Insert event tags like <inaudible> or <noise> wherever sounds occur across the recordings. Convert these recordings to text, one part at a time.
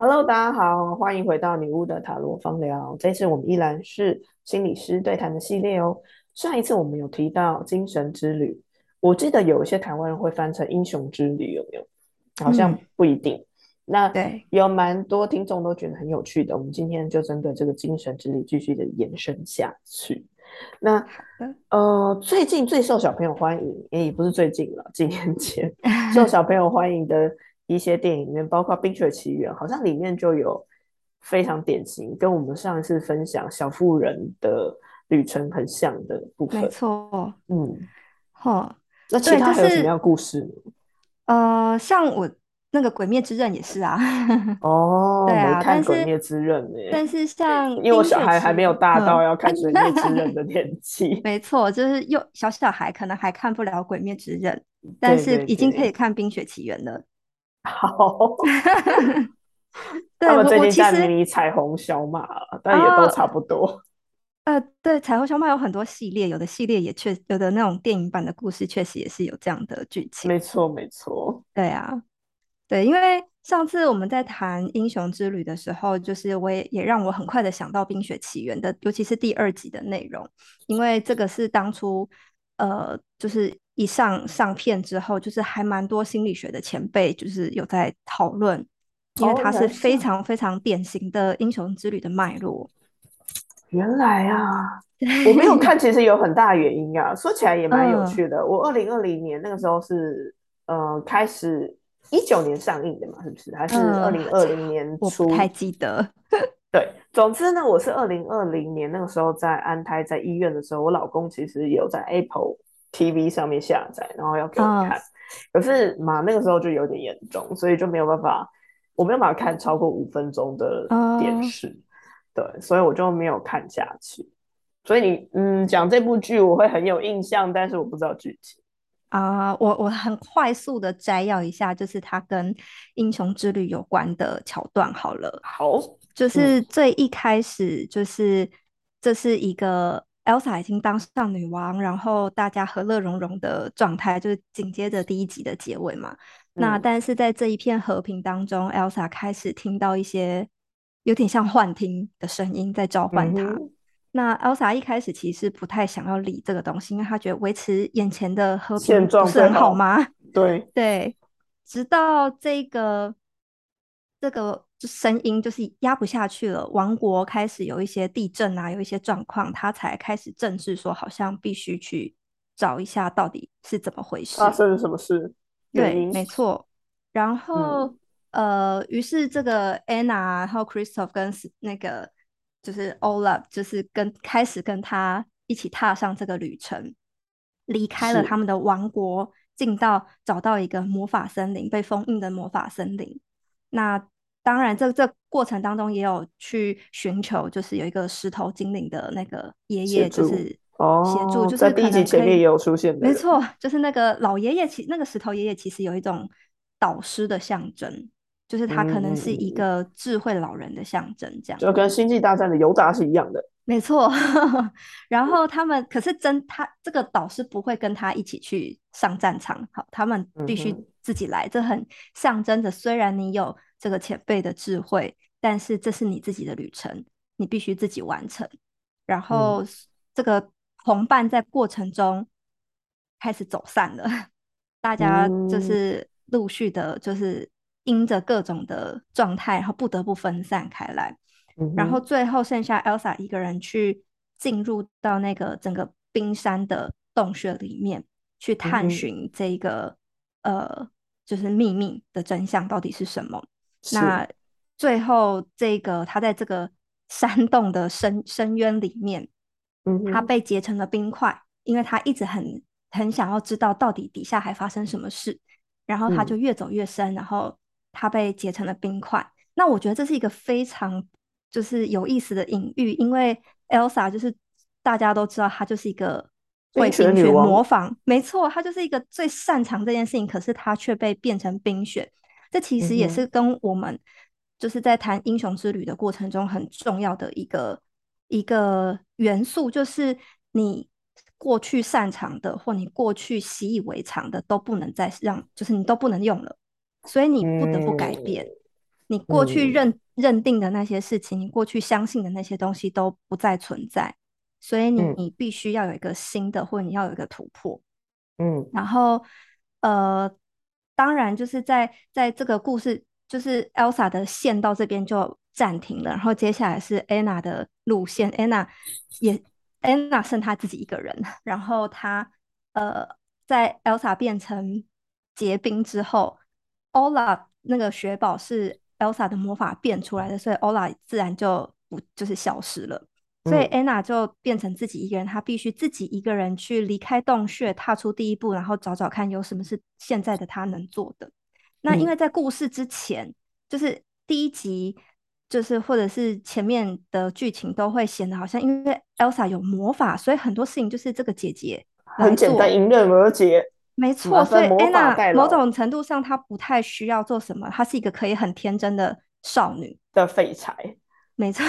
Hello，大家好，欢迎回到女巫的塔罗方疗。这次我们依然是心理师对谈的系列哦。上一次我们有提到精神之旅，我记得有一些台湾人会翻成英雄之旅，有没有？好像不一定。那对，有蛮多听众都觉得很有趣的。我们今天就针对这个精神之旅继续的延伸下去。那呃，最近最受小朋友欢迎，也不是最近了，几年前 <laughs> 受小朋友欢迎的。一些电影里面，包括《冰雪奇缘》，好像里面就有非常典型，跟我们上一次分享小妇人的旅程很像的部分。没错，嗯，好。那其他还有什么样故事呢？呃，像我那个《鬼灭之刃》也是啊。哦，<laughs> 对啊，看《鬼灭之刃》呢。但是像因为我小孩还没有大到要看《鬼灭之刃》<laughs> 的年纪。没错，就是幼小小孩可能还看不了《鬼灭之刃》，但是已经可以看《冰雪奇缘》了。好，<laughs> 他们最近在迷彩虹小马，但也都差不多。呃，对，彩虹小马有很多系列，有的系列也确有的那种电影版的故事，确实也是有这样的剧情。没错，没错。对啊，对，因为上次我们在谈英雄之旅的时候，就是我也也让我很快的想到《冰雪奇缘》的，尤其是第二集的内容，因为这个是当初呃，就是。一上上片之后，就是还蛮多心理学的前辈就是有在讨论，因为它是非常非常典型的英雄之旅的脉络。原来啊，我没有看，<laughs> 其实有很大原因啊。说起来也蛮有趣的。我二零二零年那个时候是呃开始一九年上映的嘛，是不是？还是二零二零年初？我不太记得。<laughs> 对，总之呢，我是二零二零年那个时候在安胎在医院的时候，我老公其实有在 Apple。TV 上面下载，然后要给我看，可是嘛那个时候就有点严重，所以就没有办法，我没有办法看超过五分钟的电视，对，所以我就没有看下去。所以你嗯讲这部剧我会很有印象，但是我不知道剧情啊。我我很快速的摘要一下，就是它跟英雄之旅有关的桥段好了。好，就是最一开始就是这是一个。Elsa 已经当上女王，然后大家和乐融融的状态，就是紧接着第一集的结尾嘛。那但是在这一片和平当中，Elsa 开始听到一些有点像幻听的声音在召唤她。那 Elsa 一开始其实不太想要理这个东西，因为她觉得维持眼前的和平不是很好吗？对 <laughs> 对，直到这个这个。声音就是压不下去了，王国开始有一些地震啊，有一些状况，他才开始正式说，好像必须去找一下到底是怎么回事，发生了什么事？对，没错。然后呃，于是这个 Anna 然后 Christoph 跟那个就是 Olaf，就是跟开始跟他一起踏上这个旅程，离开了他们的王国，进到找到一个魔法森林，被封印的魔法森林。那当然，这这过程当中也有去寻求，就是有一个石头精灵的那个爷爷，就是哦协助，就是在第一集前面也有出现的，没错，就是那个老爷爷，其那个石头爷爷其实有一种导师的象征，就是他可能是一个智慧老人的象征，这样就跟星际大战的尤达是一样的，没错。<laughs> 然后他们可是真他这个导师不会跟他一起去上战场，好，他们必须自己来，这很象征着，虽然你有。这个前辈的智慧，但是这是你自己的旅程，你必须自己完成。然后这个同伴在过程中开始走散了，大家就是陆续的，就是因着各种的状态，然后不得不分散开来。然后最后剩下 Elsa 一个人去进入到那个整个冰山的洞穴里面，去探寻这个呃，就是秘密的真相到底是什么。那最后，这个他在这个 <laughs> 山洞的深深渊里面，嗯，他被结成了冰块，因为他一直很很想要知道到底底下还发生什么事，然后他就越走越深，然后他被结成了冰块。那我觉得这是一个非常就是有意思的隐喻，因为 Elsa 就是大家都知道，她就是一个会冰雪模仿，没错，她就是一个最擅长这件事情，可是她却被变成冰雪。这其实也是跟我们就是在谈英雄之旅的过程中很重要的一个一个元素，就是你过去擅长的或你过去习以为常的都不能再让，就是你都不能用了，所以你不得不改变。你过去认认定的那些事情，你过去相信的那些东西都不再存在，所以你你必须要有一个新的，或者你要有一个突破。嗯，然后呃，当然就是在在这个故事，就是 Elsa 的线到这边就暂停了，然后接下来是 Anna 的路线，Anna 也 Anna 剩她自己一个人，然后她呃，在 Elsa 变成结冰之后，Ola 那个雪宝是。Elsa 的魔法变出来的，所以 Ola 自然就不就是消失了。所以 Anna 就变成自己一个人，她必须自己一个人去离开洞穴，踏出第一步，然后找找看有什么是现在的她能做的。那因为在故事之前，就是第一集，就是或者是前面的剧情都会显得好像，因为 Elsa 有魔法，所以很多事情就是这个姐姐很简单，迎刃而解。没错，所以 Anna 某种程度上她不太需要做什么，她是一个可以很天真的少女的废柴。没错，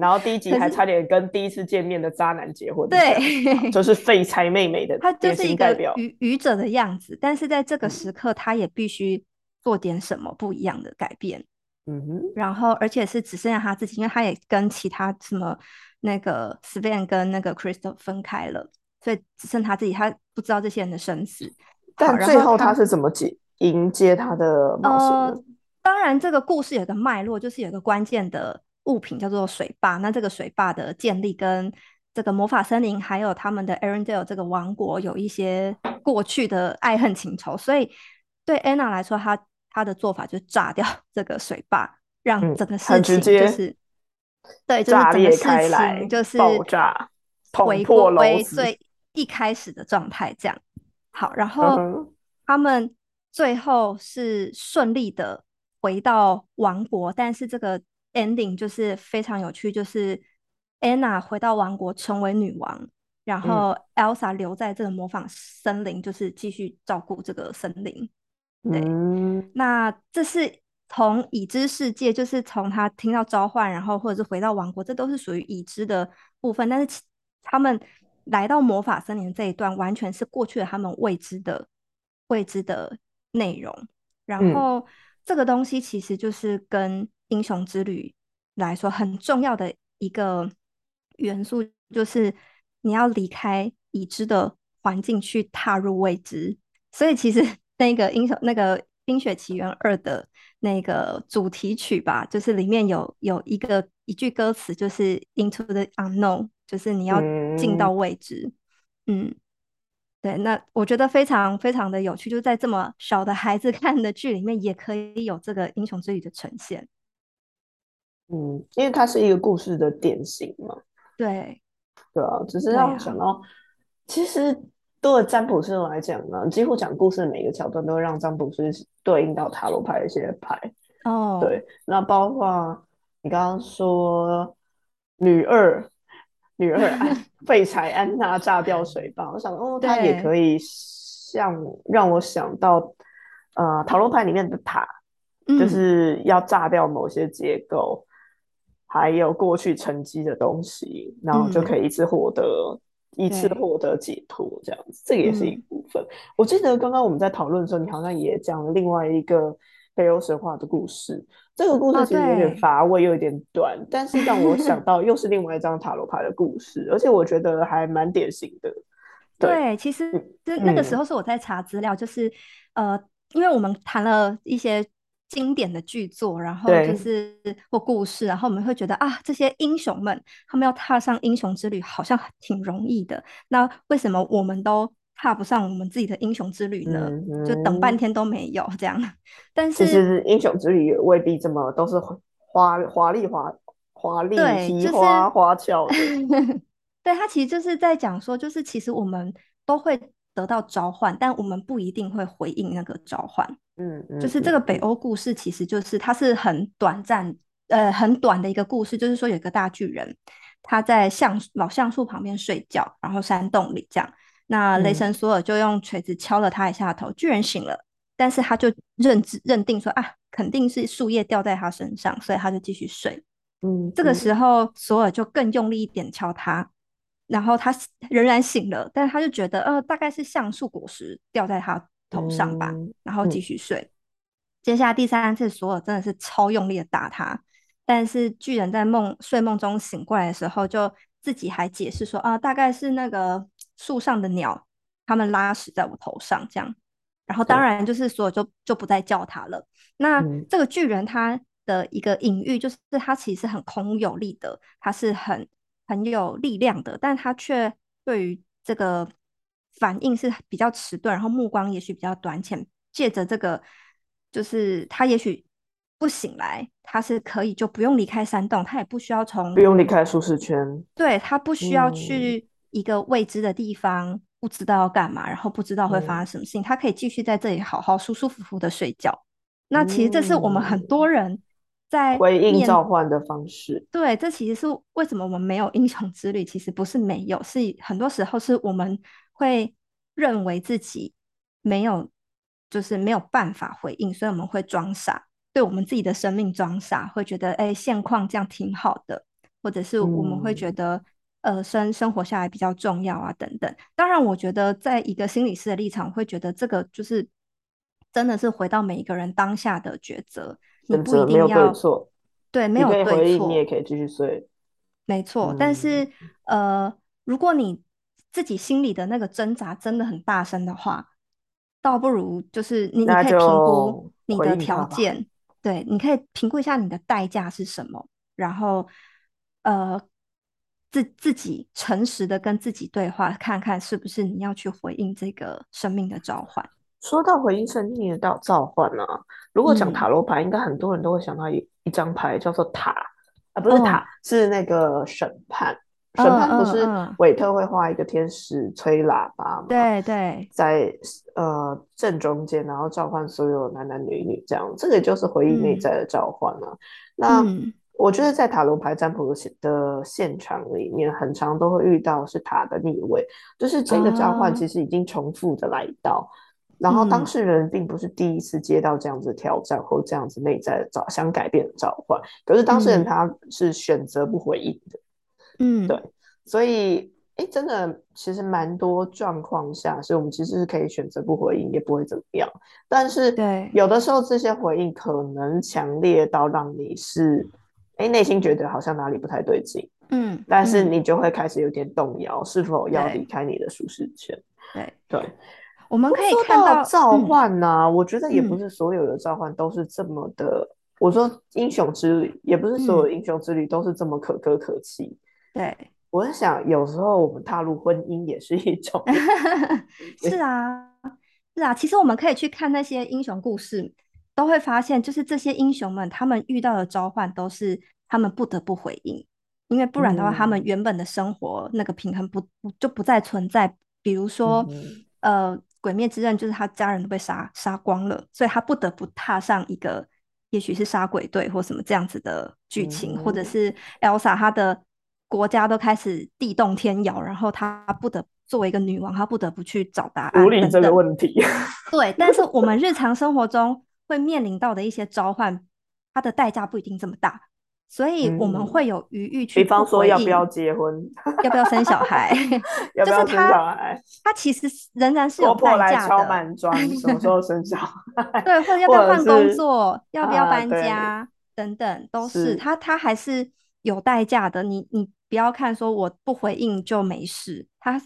然后第一集还差点跟第一次见面的渣男结婚，对，就是废柴妹妹的，<laughs> 她就是一个愚愚者的样子。但是在这个时刻，她也必须做点什么不一样的改变。嗯哼，然后而且是只剩下她自己，因为她也跟其他什么那个 Sven 跟那个 Crystal 分开了。所以只剩他自己，他不知道这些人的生死。但最后他是怎么接迎接他的冒险的？当然，这个故事有个脉络，就是有个关键的物品叫做水坝。那这个水坝的建立跟这个魔法森林还有他们的 Arendelle 这个王国有一些过去的爱恨情仇。所以对 Anna 来说，她她的做法就是炸掉 <laughs> 这个水坝，让整个事情就是对，就是整个事情就是爆炸，回归最。一开始的状态这样好，然后他们最后是顺利的回到王国，但是这个 ending 就是非常有趣，就是 Anna 回到王国成为女王，然后 Elsa 留在这个模仿森林，就是继续照顾这个森林。对，那这是从已知世界，就是从他听到召唤，然后或者是回到王国，这都是属于已知的部分，但是他们。来到魔法森林这一段，完全是过去的他们未知的未知的内容。然后这个东西其实就是跟英雄之旅来说很重要的一个元素，就是你要离开已知的环境去踏入未知。所以其实 <laughs> 那个英雄那个《冰雪奇缘二》的那个主题曲吧，就是里面有有一个一句歌词，就是 Into the Unknown。就是你要进到未知，嗯，对，那我觉得非常非常的有趣，就在这么小的孩子 <laughs> 看的剧里面，也可以有这个英雄之旅的呈现。嗯，因为它是一个故事的典型嘛。对，对啊，只是让我想到，其实对占卜师来讲呢，几乎讲故事的每个桥段都会让占卜师对应到塔罗牌的一些牌。哦，对，那包括你刚刚说女二。女二安 <laughs> 废柴安娜炸掉水坝，我想哦，它也可以像让我想到，呃，塔罗牌里面的塔，就是要炸掉某些结构，还有过去沉积的东西，然后就可以一次获得一次获得解脱，这样子，这个也是一部分。我记得刚刚我们在讨论的时候，你好像也讲了另外一个北欧神话的故事。这个故事其实有点乏味，又有点短，但是让我想 <laughs> 到又是另外一张塔罗牌的故事，而且我觉得还蛮典型的。对，其实就那个时候是我在查资料，就是呃，因为我们谈了一些经典的剧作，然后就是或故事，然后我们会觉得啊，这些英雄们他们要踏上英雄之旅，好像挺容易的。那为什么我们都？踏不上我们自己的英雄之旅呢，就等半天都没有这样。但是其实英雄之旅也未必这么都是华华丽华华丽奇花花俏的。<laughs> 对他其实就是在讲说，就是其实我们都会得到召唤，但我们不一定会回应那个召唤。嗯嗯，就是这个北欧故事，其实就是它是很短暂呃很短的一个故事，就是说有一个大巨人，他在橡老橡树旁边睡觉，然后山洞里这样。那雷神索尔就用锤子敲了他一下头，巨人醒了，但是他就认知认定说啊，肯定是树叶掉在他身上，所以他就继续睡。嗯，这个时候索尔就更用力一点敲他，然后他仍然醒了，但是他就觉得呃，大概是橡树果实掉在他头上吧，然后继续睡。接下来第三次，索尔真的是超用力的打他，但是巨人在梦睡梦中醒过来的时候，就自己还解释说啊，大概是那个树上的鸟，他们拉屎在我头上这样。然后当然就是索尔就就不再叫他了。那这个巨人他的一个隐喻就是他其实很空有力的，他是很很有力量的，但他却对于这个反应是比较迟钝，然后目光也许比较短浅，借着这个。就是他也许不醒来，他是可以就不用离开山洞，他也不需要从不用离开舒适圈，对他不需要去一个未知的地方，不知道要干嘛，然后不知道会发生什么事情，他可以继续在这里好好舒舒服服的睡觉。那其实这是我们很多人在回应召唤的方式。对，这其实是为什么我们没有英雄之旅，其实不是没有，是很多时候是我们会认为自己没有。就是没有办法回应，所以我们会装傻，对我们自己的生命装傻，会觉得哎，现况这样挺好的，或者是我们会觉得呃，生生活下来比较重要啊，等等。当然，我觉得在一个心理师的立场，会觉得这个就是真的是回到每一个人当下的抉择，你不一定要错，对，没有对错，你也可以继续睡，没错。但是呃，如果你自己心里的那个挣扎真的很大声的话。倒不如就是你，你可以评估你的条件，对，你可以评估一下你的代价是什么，然后呃，自自己诚实的跟自己对话，看看是不是你要去回应这个生命的召唤。说到回应生命的召召唤呢，如果讲塔罗牌，应该很多人都会想到一一张牌叫做塔啊，不是塔，是那个审判。审判不是韦特会画一个天使吹喇叭吗？对对，在呃正中间，然后召唤所有男男女女，这样这个就是回忆内在的召唤了。那我觉得在塔罗牌占卜的现场里面，很常都会遇到是塔的逆位，就是这个召唤其实已经重复的来到，然后当事人并不是第一次接到这样子挑战或这样子内在的召想改变的召唤，可是当事人他是选择不回应的。嗯，对，所以，哎，真的，其实蛮多状况下，是我们其实是可以选择不回应，也不会怎么样。但是，对，有的时候这些回应可能强烈到让你是，哎，内心觉得好像哪里不太对劲，嗯，但是你就会开始有点动摇，是否要离开你的舒适圈？对对，我们可以看到召唤呢，我觉得也不是所有的召唤都是这么的。我说英雄之旅，也不是所有英雄之旅都是这么可歌可泣。对，我在想，有时候我们踏入婚姻也是一种。<laughs> 是啊，是啊。其实我们可以去看那些英雄故事，都会发现，就是这些英雄们，他们遇到的召唤都是他们不得不回应，因为不然的话，他们原本的生活那个平衡不不就不再存在。比如说，呃，鬼灭之刃就是他家人都被杀杀光了，所以他不得不踏上一个，也许是杀鬼队或什么这样子的剧情，或者是 Elsa 她的。国家都开始地动天摇，然后她不得作为一个女王，她不得不去找答案。处理这个问题。对，但是我们日常生活中会面临到的一些召唤，它的代价不一定这么大，所以我们会有余裕去。比方说，要不要结婚？要不要生小孩？<laughs> 要不要生小孩？他其实仍然是有代价的。敲满砖，什么时候生小孩？对，或者要不要换工作？要不要搬家？等等，都是他，他还是有代价的。你，你。不要看说我不回应就没事，他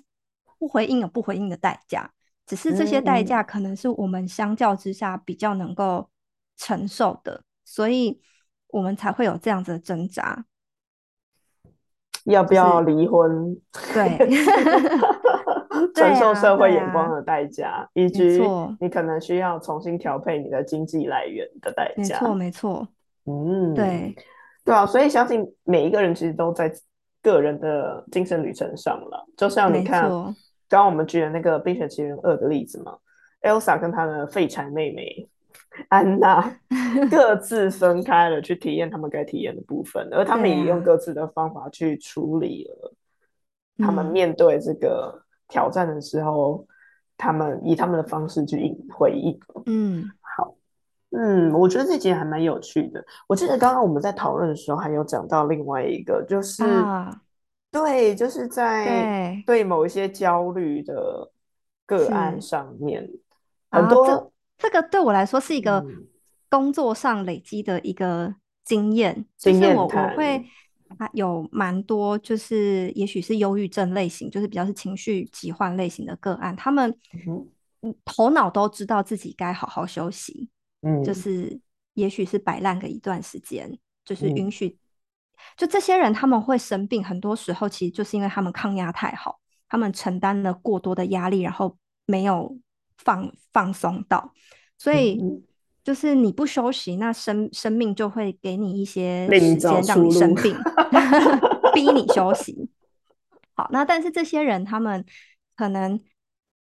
不回应有不回应的代价，只是这些代价可能是我们相较之下比较能够承受的，所以我们才会有这样子的挣扎。要不要离婚？对，<laughs> <laughs> 承受社会眼光的代价，以及你可能需要重新调配你的经济来源的代价。没错，没错。嗯，对，对啊，所以相信每一个人其实都在。个人的精神旅程上了，就像你看，刚刚我们举的那个《冰雪奇缘二》的例子嘛，Elsa 跟她的废柴妹妹 <laughs> 安娜 <laughs> 各自分开了去体验他们该体验的部分，而他们也用各自的方法去处理了他们面对这个挑战的时候，他们以他们的方式去应回应。嗯。嗯，我觉得这集还蛮有趣的。我记得刚刚我们在讨论的时候，还有讲到另外一个，就是对，就是在对某一些焦虑的个案上面，很多这个对我来说是一个工作上累积的一个经验，就是我我会啊有蛮多，就是也许是忧郁症类型，就是比较是情绪疾患类型的个案，他们头脑都知道自己该好好休息，嗯，就是也许是摆烂个一段时间，就是允许，就这些人他们会生病，很多时候其实就是因为他们抗压太好，他们承担了过多的压力，然后没有放放松到，所以。就是你不休息，那生生命就会给你一些时间让你生病，<laughs> 逼你休息。好，那但是这些人他们可能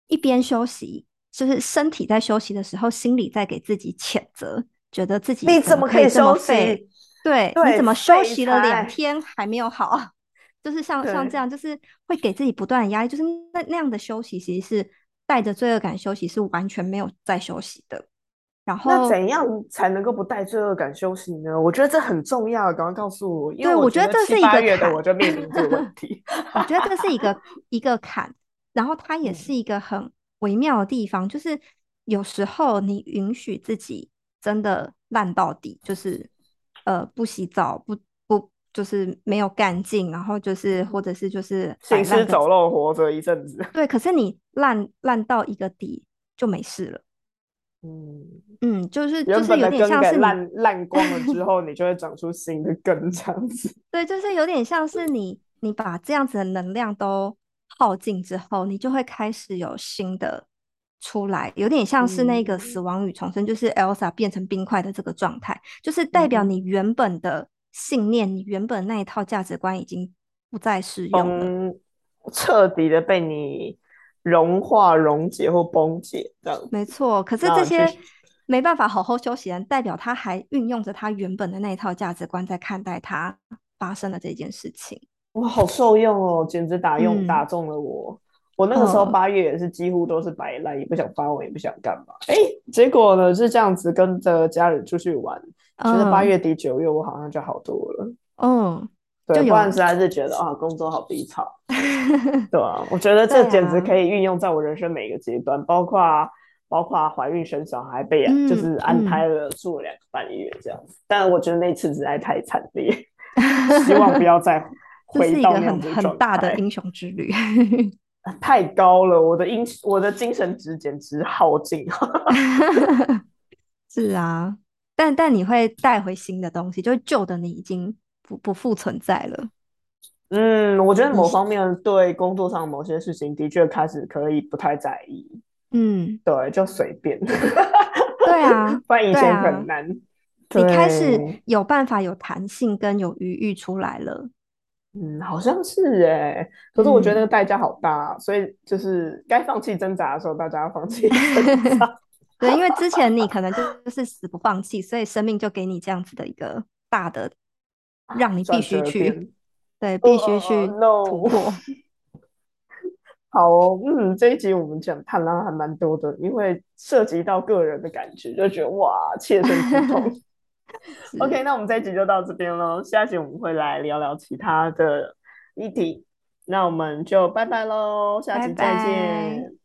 一边休息，就是身体在休息的时候，心里在给自己谴责，觉得自己你怎么可以这么废？对，你怎么休息了两天还没有好？<laughs> 就是像像这样，就是会给自己不断的压力。就是那那样的休息，其实是带着罪恶感休息，是完全没有在休息的。然后那怎样才能够不带罪恶感休息呢？我觉得这很重要，赶快告诉我。因为 <laughs> 我觉得这是一个月的我就面临这个问题。我觉得这是一个一个坎，然后它也是一个很微妙的地方，就是有时候你允许自己真的烂到底，就是呃不洗澡，不不就是没有干净，然后就是或者是就是行尸走肉活着一阵子。对，可是你烂烂到一个底就没事了。<laughs> 嗯嗯，就是就是有点像是烂烂光了之 <laughs> 后，你就会长出新的根这样子。对，就是有点像是你你把这样子的能量都耗尽之后，你就会开始有新的出来，有点像是那个死亡与重生，就是 Elsa 变成冰块的这个状态，就是代表你原本的信念，你原本那一套价值观已经不再适用了，彻底的被你。融化、溶解或崩解，这样没错。可是这些没办法好好休息，人代表他还运用着他原本的那一套价值观在看待他发生的这件事情。哇，好受用哦，简直打用打中了我。我那个时候八月也是几乎都是摆烂，也不想发文，也不想干嘛。哎，结果呢是这样子，跟着家人出去玩，其实八月底九月我好像就好多了。嗯。对，不然实在是觉得啊，工作好低潮，<laughs> 对啊，我觉得这简直可以运用在我人生每个阶段，包括包括怀孕生小孩，被就是安胎了，住了两个半月这样子。但我觉得那次实在太惨烈，<laughs> 希望不要再回到那样子很大的英雄之旅，<laughs> 太高了，我的英我的精神值简直耗尽。<laughs> 是啊，但但你会带回新的东西，就是旧的你已经。不不复存在了。嗯，我觉得某方面对工作上某些事情的确开始可以不太在意。嗯，对，就随便。<laughs> 对啊，不然以前很难。你开始有办法有弹性跟有余裕出来了。嗯，好像是哎。可是我觉得那个代价好大，所以就是该放弃挣扎的时候，大家要放弃 <laughs> 挣扎。<laughs> 对，因为之前你可能就是死不放弃，所以生命就给你这样子的一个大的。让你必须去，对，必须去突破。<laughs> 好哦，嗯，这一集我们讲探浪还蛮多的，因为涉及到个人的感觉，就觉得哇，切身之痛。OK，那我们这一集就到这边喽，下集我们会来聊聊其他的议题，那我们就拜拜喽，下期再见。